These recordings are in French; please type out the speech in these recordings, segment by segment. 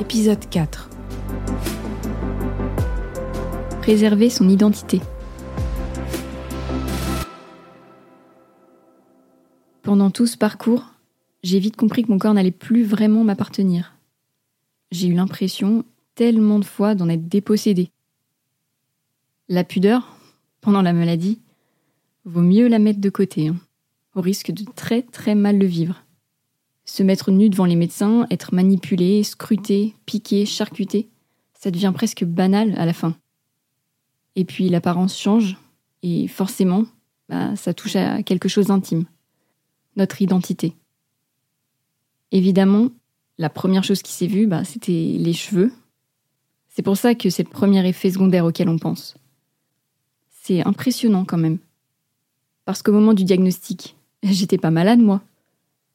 Épisode 4 Préserver son identité. Pendant tout ce parcours, j'ai vite compris que mon corps n'allait plus vraiment m'appartenir. J'ai eu l'impression, tellement de fois, d'en être dépossédée. La pudeur, pendant la maladie, vaut mieux la mettre de côté, hein, au risque de très très mal le vivre. Se mettre nu devant les médecins, être manipulé, scruté, piqué, charcuté, ça devient presque banal à la fin. Et puis l'apparence change, et forcément, bah, ça touche à quelque chose d'intime. Notre identité. Évidemment, la première chose qui s'est vue, bah, c'était les cheveux. C'est pour ça que c'est le premier effet secondaire auquel on pense. C'est impressionnant quand même. Parce qu'au moment du diagnostic, j'étais pas malade, moi.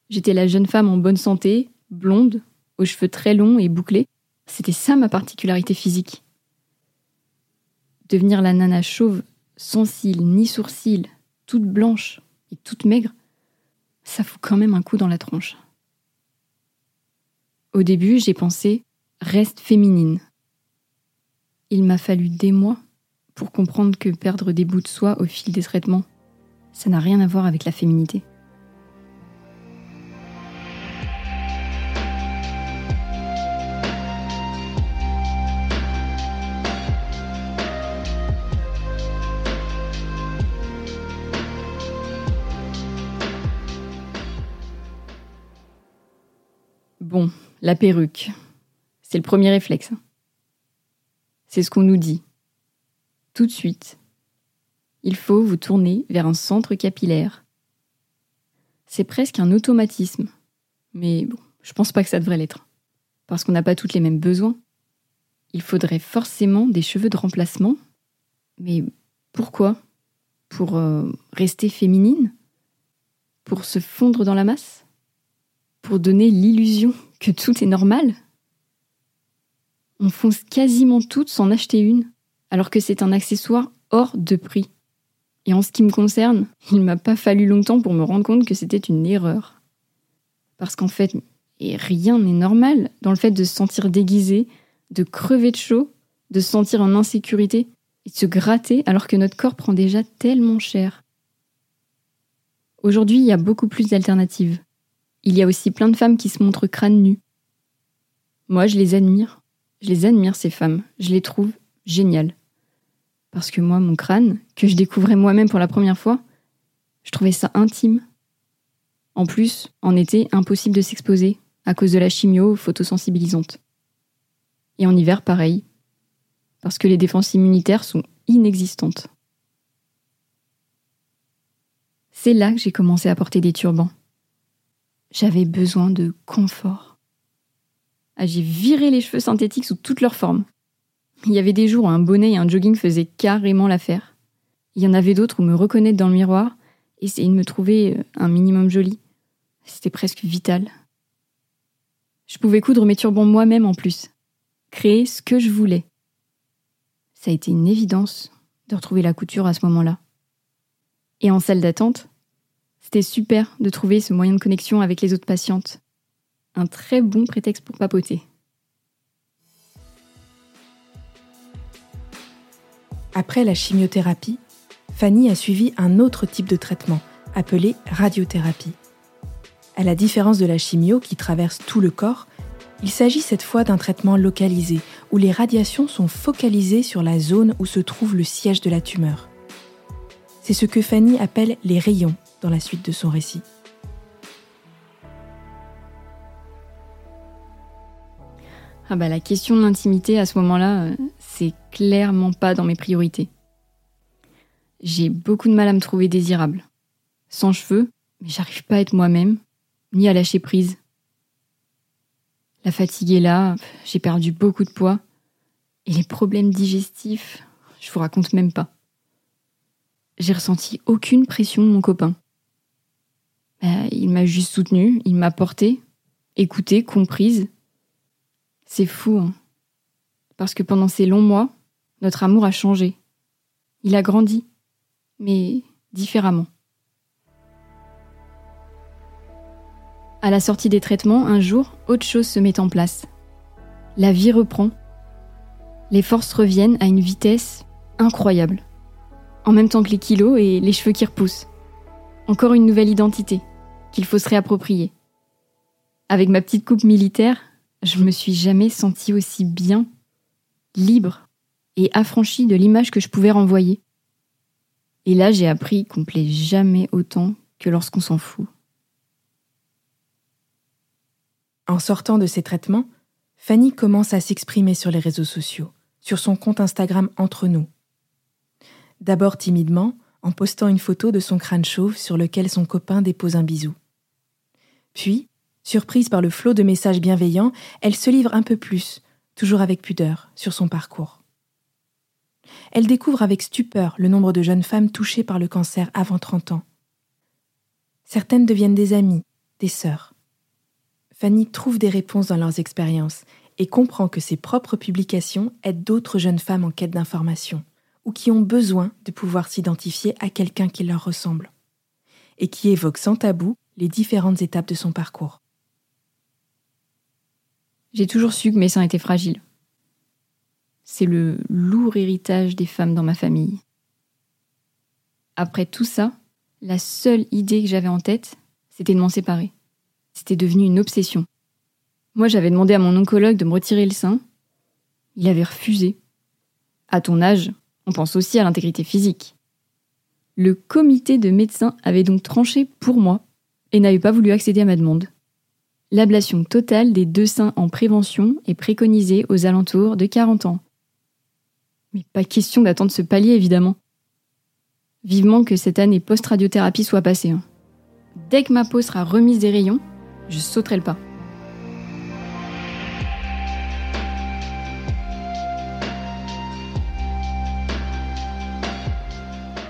J'étais la jeune femme en bonne santé, blonde, aux cheveux très longs et bouclés. C'était ça ma particularité physique. Devenir la nana chauve, sans cils ni sourcils, toute blanche et toute maigre, ça fout quand même un coup dans la tronche. Au début, j'ai pensé reste féminine. Il m'a fallu des mois pour comprendre que perdre des bouts de soie au fil des traitements, ça n'a rien à voir avec la féminité. Bon, la perruque, c'est le premier réflexe. C'est ce qu'on nous dit. Tout de suite, il faut vous tourner vers un centre capillaire. C'est presque un automatisme. Mais bon, je pense pas que ça devrait l'être. Parce qu'on n'a pas toutes les mêmes besoins. Il faudrait forcément des cheveux de remplacement. Mais pourquoi? Pour euh, rester féminine? Pour se fondre dans la masse? Pour donner l'illusion que tout est normal On fonce quasiment toutes sans acheter une, alors que c'est un accessoire hors de prix. Et en ce qui me concerne, il m'a pas fallu longtemps pour me rendre compte que c'était une erreur. Parce qu'en fait, rien n'est normal dans le fait de se sentir déguisé, de crever de chaud, de se sentir en insécurité et de se gratter alors que notre corps prend déjà tellement cher. Aujourd'hui, il y a beaucoup plus d'alternatives. Il y a aussi plein de femmes qui se montrent crâne nu. Moi, je les admire. Je les admire, ces femmes. Je les trouve géniales. Parce que moi, mon crâne, que je découvrais moi-même pour la première fois, je trouvais ça intime. En plus, en été, impossible de s'exposer à cause de la chimio photosensibilisante. Et en hiver, pareil. Parce que les défenses immunitaires sont inexistantes. C'est là que j'ai commencé à porter des turbans. J'avais besoin de confort. Ah, j'ai viré les cheveux synthétiques sous toutes leurs formes. Il y avait des jours où un bonnet et un jogging faisaient carrément l'affaire. Il y en avait d'autres où me reconnaître dans le miroir, essayer de me trouver euh, un minimum joli. C'était presque vital. Je pouvais coudre mes turbans moi-même en plus. Créer ce que je voulais. Ça a été une évidence de retrouver la couture à ce moment-là. Et en salle d'attente, c'était super de trouver ce moyen de connexion avec les autres patientes. Un très bon prétexte pour papoter. Après la chimiothérapie, Fanny a suivi un autre type de traitement, appelé radiothérapie. À la différence de la chimio qui traverse tout le corps, il s'agit cette fois d'un traitement localisé, où les radiations sont focalisées sur la zone où se trouve le siège de la tumeur. C'est ce que Fanny appelle les rayons la suite de son récit. Ah bah la question de l'intimité à ce moment-là, euh, c'est clairement pas dans mes priorités. J'ai beaucoup de mal à me trouver désirable. Sans cheveux, mais j'arrive pas à être moi-même, ni à lâcher prise. La fatigue est là, j'ai perdu beaucoup de poids, et les problèmes digestifs, je vous raconte même pas. J'ai ressenti aucune pression de mon copain. Bah, il m'a juste soutenue, il m'a portée, écoutée, comprise, c'est fou, hein. parce que pendant ces longs mois, notre amour a changé. Il a grandi, mais différemment. À la sortie des traitements, un jour, autre chose se met en place. La vie reprend. Les forces reviennent à une vitesse incroyable. En même temps que les kilos et les cheveux qui repoussent. Encore une nouvelle identité qu'il faut se réapproprier. Avec ma petite coupe militaire, je me suis jamais sentie aussi bien, libre et affranchie de l'image que je pouvais renvoyer. Et là, j'ai appris qu'on plaît jamais autant que lorsqu'on s'en fout. En sortant de ces traitements, Fanny commence à s'exprimer sur les réseaux sociaux, sur son compte Instagram Entre nous. D'abord timidement, en postant une photo de son crâne chauve sur lequel son copain dépose un bisou. Puis, surprise par le flot de messages bienveillants, elle se livre un peu plus, toujours avec pudeur, sur son parcours. Elle découvre avec stupeur le nombre de jeunes femmes touchées par le cancer avant 30 ans. Certaines deviennent des amies, des sœurs. Fanny trouve des réponses dans leurs expériences et comprend que ses propres publications aident d'autres jeunes femmes en quête d'information ou qui ont besoin de pouvoir s'identifier à quelqu'un qui leur ressemble et qui évoque sans tabou les différentes étapes de son parcours. J'ai toujours su que mes seins étaient fragiles. C'est le lourd héritage des femmes dans ma famille. Après tout ça, la seule idée que j'avais en tête, c'était de m'en séparer. C'était devenu une obsession. Moi, j'avais demandé à mon oncologue de me retirer le sein. Il avait refusé. À ton âge, on pense aussi à l'intégrité physique. Le comité de médecins avait donc tranché pour moi et n'avait pas voulu accéder à ma demande. L'ablation totale des deux seins en prévention est préconisée aux alentours de 40 ans. Mais pas question d'attendre ce palier, évidemment. Vivement que cette année post-radiothérapie soit passée. Hein. Dès que ma peau sera remise des rayons, je sauterai le pas.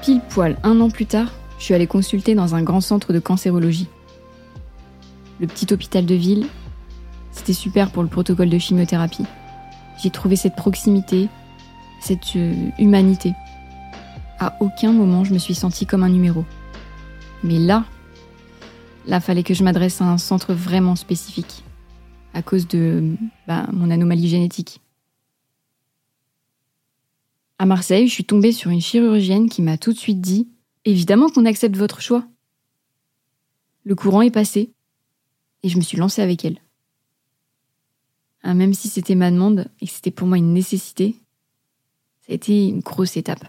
Pile poil un an plus tard, je suis allée consulter dans un grand centre de cancérologie. Le petit hôpital de ville, c'était super pour le protocole de chimiothérapie. J'ai trouvé cette proximité, cette euh, humanité. À aucun moment je me suis sentie comme un numéro. Mais là, là fallait que je m'adresse à un centre vraiment spécifique, à cause de bah, mon anomalie génétique. À Marseille, je suis tombée sur une chirurgienne qui m'a tout de suite dit Évidemment qu'on accepte votre choix. Le courant est passé et je me suis lancée avec elle. Ah, même si c'était ma demande et que c'était pour moi une nécessité, ça a été une grosse étape.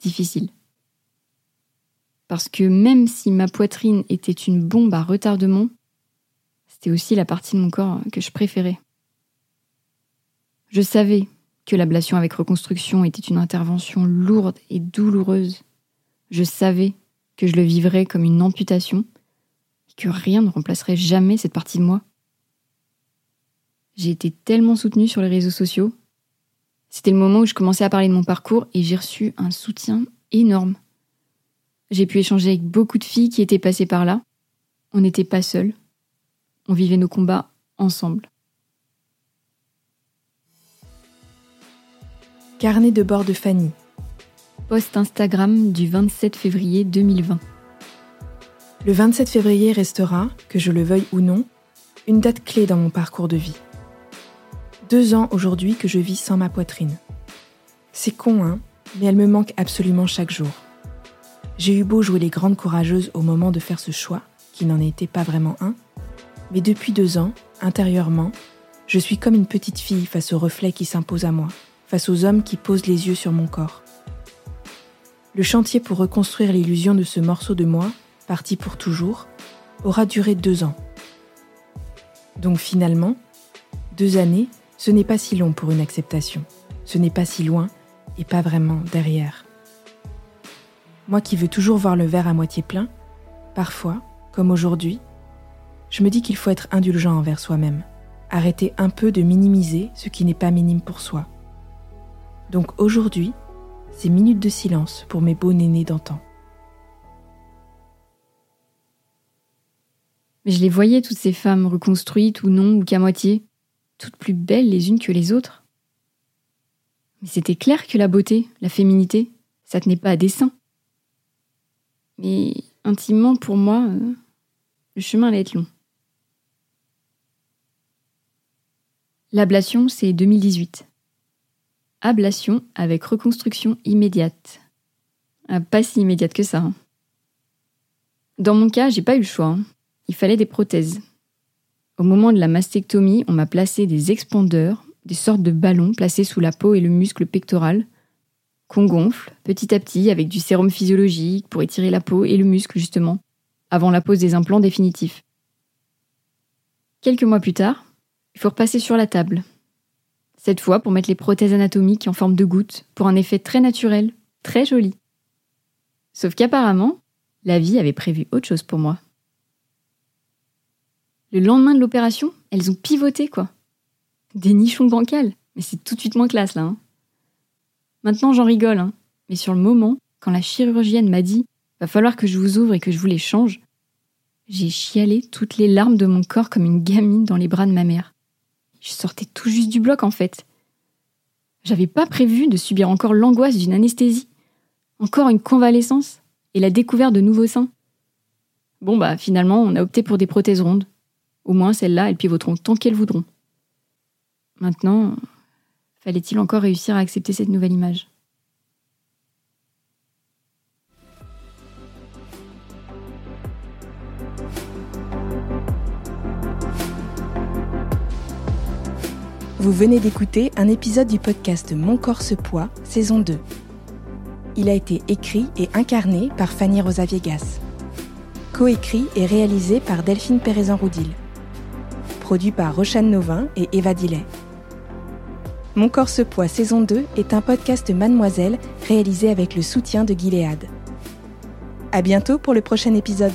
Difficile. Parce que même si ma poitrine était une bombe à retardement, c'était aussi la partie de mon corps que je préférais. Je savais que l'ablation avec reconstruction était une intervention lourde et douloureuse. Je savais que je le vivrais comme une amputation et que rien ne remplacerait jamais cette partie de moi. J'ai été tellement soutenue sur les réseaux sociaux. C'était le moment où je commençais à parler de mon parcours et j'ai reçu un soutien énorme. J'ai pu échanger avec beaucoup de filles qui étaient passées par là. On n'était pas seuls. On vivait nos combats ensemble. Carnet de bord de Fanny. Post Instagram du 27 février 2020. Le 27 février restera, que je le veuille ou non, une date clé dans mon parcours de vie. Deux ans aujourd'hui que je vis sans ma poitrine. C'est con, hein, mais elle me manque absolument chaque jour. J'ai eu beau jouer les grandes courageuses au moment de faire ce choix, qui n'en était pas vraiment un, mais depuis deux ans, intérieurement, je suis comme une petite fille face au reflet qui s'impose à moi face aux hommes qui posent les yeux sur mon corps. Le chantier pour reconstruire l'illusion de ce morceau de moi, parti pour toujours, aura duré deux ans. Donc finalement, deux années, ce n'est pas si long pour une acceptation, ce n'est pas si loin et pas vraiment derrière. Moi qui veux toujours voir le verre à moitié plein, parfois, comme aujourd'hui, je me dis qu'il faut être indulgent envers soi-même, arrêter un peu de minimiser ce qui n'est pas minime pour soi. Donc aujourd'hui, c'est minutes de silence pour mes beaux nénés d'antan. Mais je les voyais, toutes ces femmes, reconstruites ou non, ou qu'à moitié, toutes plus belles les unes que les autres. Mais c'était clair que la beauté, la féminité, ça tenait pas à dessein. Mais intimement, pour moi, euh, le chemin allait être long. L'ablation, c'est 2018. Ablation avec reconstruction immédiate. Ah, pas si immédiate que ça. Hein. Dans mon cas, j'ai pas eu le choix. Hein. Il fallait des prothèses. Au moment de la mastectomie, on m'a placé des expandeurs, des sortes de ballons placés sous la peau et le muscle pectoral, qu'on gonfle petit à petit avec du sérum physiologique pour étirer la peau et le muscle justement, avant la pose des implants définitifs. Quelques mois plus tard, il faut repasser sur la table. Cette fois pour mettre les prothèses anatomiques en forme de gouttes, pour un effet très naturel, très joli. Sauf qu'apparemment, la vie avait prévu autre chose pour moi. Le lendemain de l'opération, elles ont pivoté, quoi. Des nichons bancals. Mais c'est tout de suite moins classe, là. Hein. Maintenant, j'en rigole, hein. Mais sur le moment, quand la chirurgienne m'a dit Va falloir que je vous ouvre et que je vous les change, j'ai chialé toutes les larmes de mon corps comme une gamine dans les bras de ma mère. Je sortais tout juste du bloc, en fait. J'avais pas prévu de subir encore l'angoisse d'une anesthésie, encore une convalescence et la découverte de nouveaux seins. Bon bah finalement, on a opté pour des prothèses rondes. Au moins celles-là, elles pivoteront tant qu'elles voudront. Maintenant, fallait-il encore réussir à accepter cette nouvelle image? Vous venez d'écouter un épisode du podcast Mon corps se poids, saison 2. Il a été écrit et incarné par Fanny Rosa Viegas. Coécrit et réalisé par Delphine Pérezan-Roudil. Produit par Rochane Novin et Eva Dillet. Mon corps se poids, saison 2 est un podcast Mademoiselle réalisé avec le soutien de Gilead. À bientôt pour le prochain épisode.